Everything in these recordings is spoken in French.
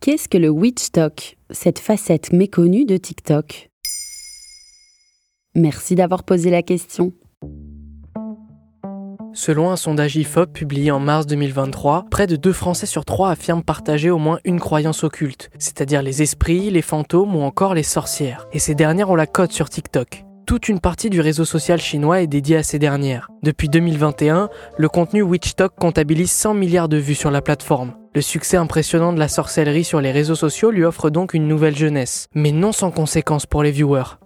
Qu'est-ce que le witch talk, cette facette méconnue de TikTok? Merci d'avoir posé la question. Selon un sondage IFOP publié en mars 2023, près de 2 Français sur 3 affirment partager au moins une croyance occulte, c'est-à-dire les esprits, les fantômes ou encore les sorcières. Et ces dernières ont la cote sur TikTok. Toute une partie du réseau social chinois est dédiée à ces dernières. Depuis 2021, le contenu WitchTok comptabilise 100 milliards de vues sur la plateforme. Le succès impressionnant de la sorcellerie sur les réseaux sociaux lui offre donc une nouvelle jeunesse, mais non sans conséquences pour les viewers.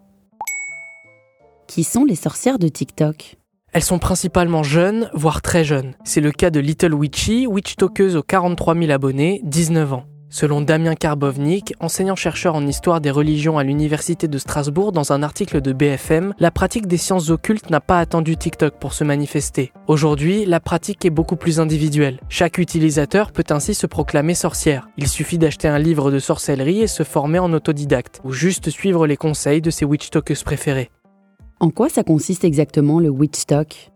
Qui sont les sorcières de TikTok? Elles sont principalement jeunes, voire très jeunes. C'est le cas de Little Witchy, witchtokeuse aux 43 000 abonnés, 19 ans. Selon Damien Karbovnik, enseignant-chercheur en histoire des religions à l'Université de Strasbourg, dans un article de BFM, la pratique des sciences occultes n'a pas attendu TikTok pour se manifester. Aujourd'hui, la pratique est beaucoup plus individuelle. Chaque utilisateur peut ainsi se proclamer sorcière. Il suffit d'acheter un livre de sorcellerie et se former en autodidacte, ou juste suivre les conseils de ses witchtokers préférés. En quoi ça consiste exactement le witch talk?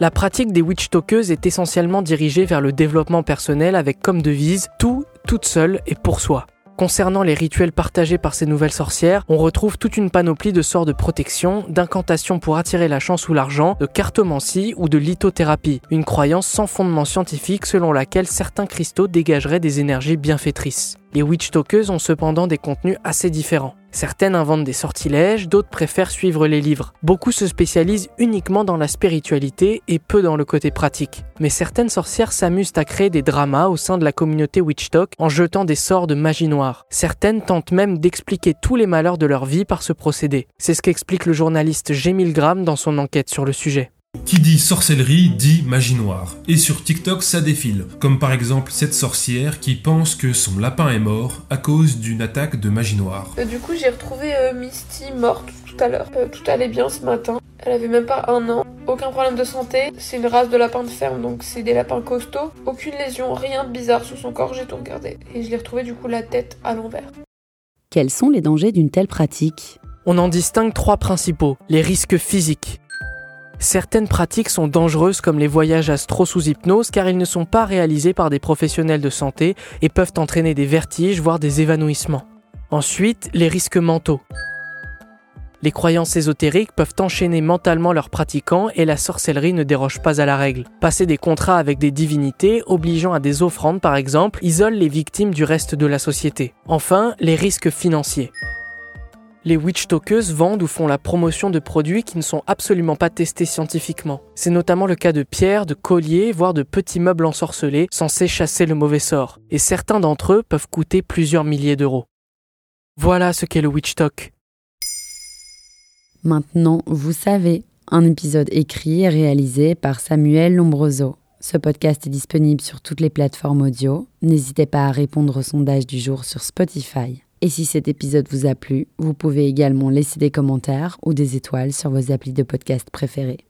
La pratique des witchtokers est essentiellement dirigée vers le développement personnel avec comme devise tout, toute seule et pour soi. Concernant les rituels partagés par ces nouvelles sorcières, on retrouve toute une panoplie de sorts de protection, d'incantations pour attirer la chance ou l'argent, de cartomancie ou de lithothérapie, une croyance sans fondement scientifique selon laquelle certains cristaux dégageraient des énergies bienfaitrices. Les witchtokers ont cependant des contenus assez différents. Certaines inventent des sortilèges, d'autres préfèrent suivre les livres. Beaucoup se spécialisent uniquement dans la spiritualité et peu dans le côté pratique. Mais certaines sorcières s'amusent à créer des dramas au sein de la communauté witchtalk en jetant des sorts de magie noire. Certaines tentent même d'expliquer tous les malheurs de leur vie par ce procédé. C'est ce qu'explique le journaliste G. Milgram dans son enquête sur le sujet. Qui dit sorcellerie dit magie noire. Et sur TikTok, ça défile. Comme par exemple cette sorcière qui pense que son lapin est mort à cause d'une attaque de magie noire. Euh, du coup, j'ai retrouvé euh, Misty morte tout à l'heure. Euh, tout allait bien ce matin. Elle avait même pas un an. Aucun problème de santé. C'est une race de lapin de ferme, donc c'est des lapins costauds. Aucune lésion, rien de bizarre sur son corps, j'ai tout regardé. Et je l'ai retrouvé du coup la tête à l'envers. Quels sont les dangers d'une telle pratique? On en distingue trois principaux. Les risques physiques. Certaines pratiques sont dangereuses comme les voyages astro sous hypnose car ils ne sont pas réalisés par des professionnels de santé et peuvent entraîner des vertiges voire des évanouissements. Ensuite, les risques mentaux. Les croyances ésotériques peuvent enchaîner mentalement leurs pratiquants et la sorcellerie ne déroge pas à la règle. Passer des contrats avec des divinités, obligeant à des offrandes par exemple, isole les victimes du reste de la société. Enfin, les risques financiers. Les witchtokers vendent ou font la promotion de produits qui ne sont absolument pas testés scientifiquement. C'est notamment le cas de pierres, de colliers, voire de petits meubles ensorcelés censés chasser le mauvais sort. Et certains d'entre eux peuvent coûter plusieurs milliers d'euros. Voilà ce qu'est le witchtalk. Maintenant, vous savez, un épisode écrit et réalisé par Samuel Lombroso. Ce podcast est disponible sur toutes les plateformes audio. N'hésitez pas à répondre au sondage du jour sur Spotify. Et si cet épisode vous a plu, vous pouvez également laisser des commentaires ou des étoiles sur vos applis de podcast préférés.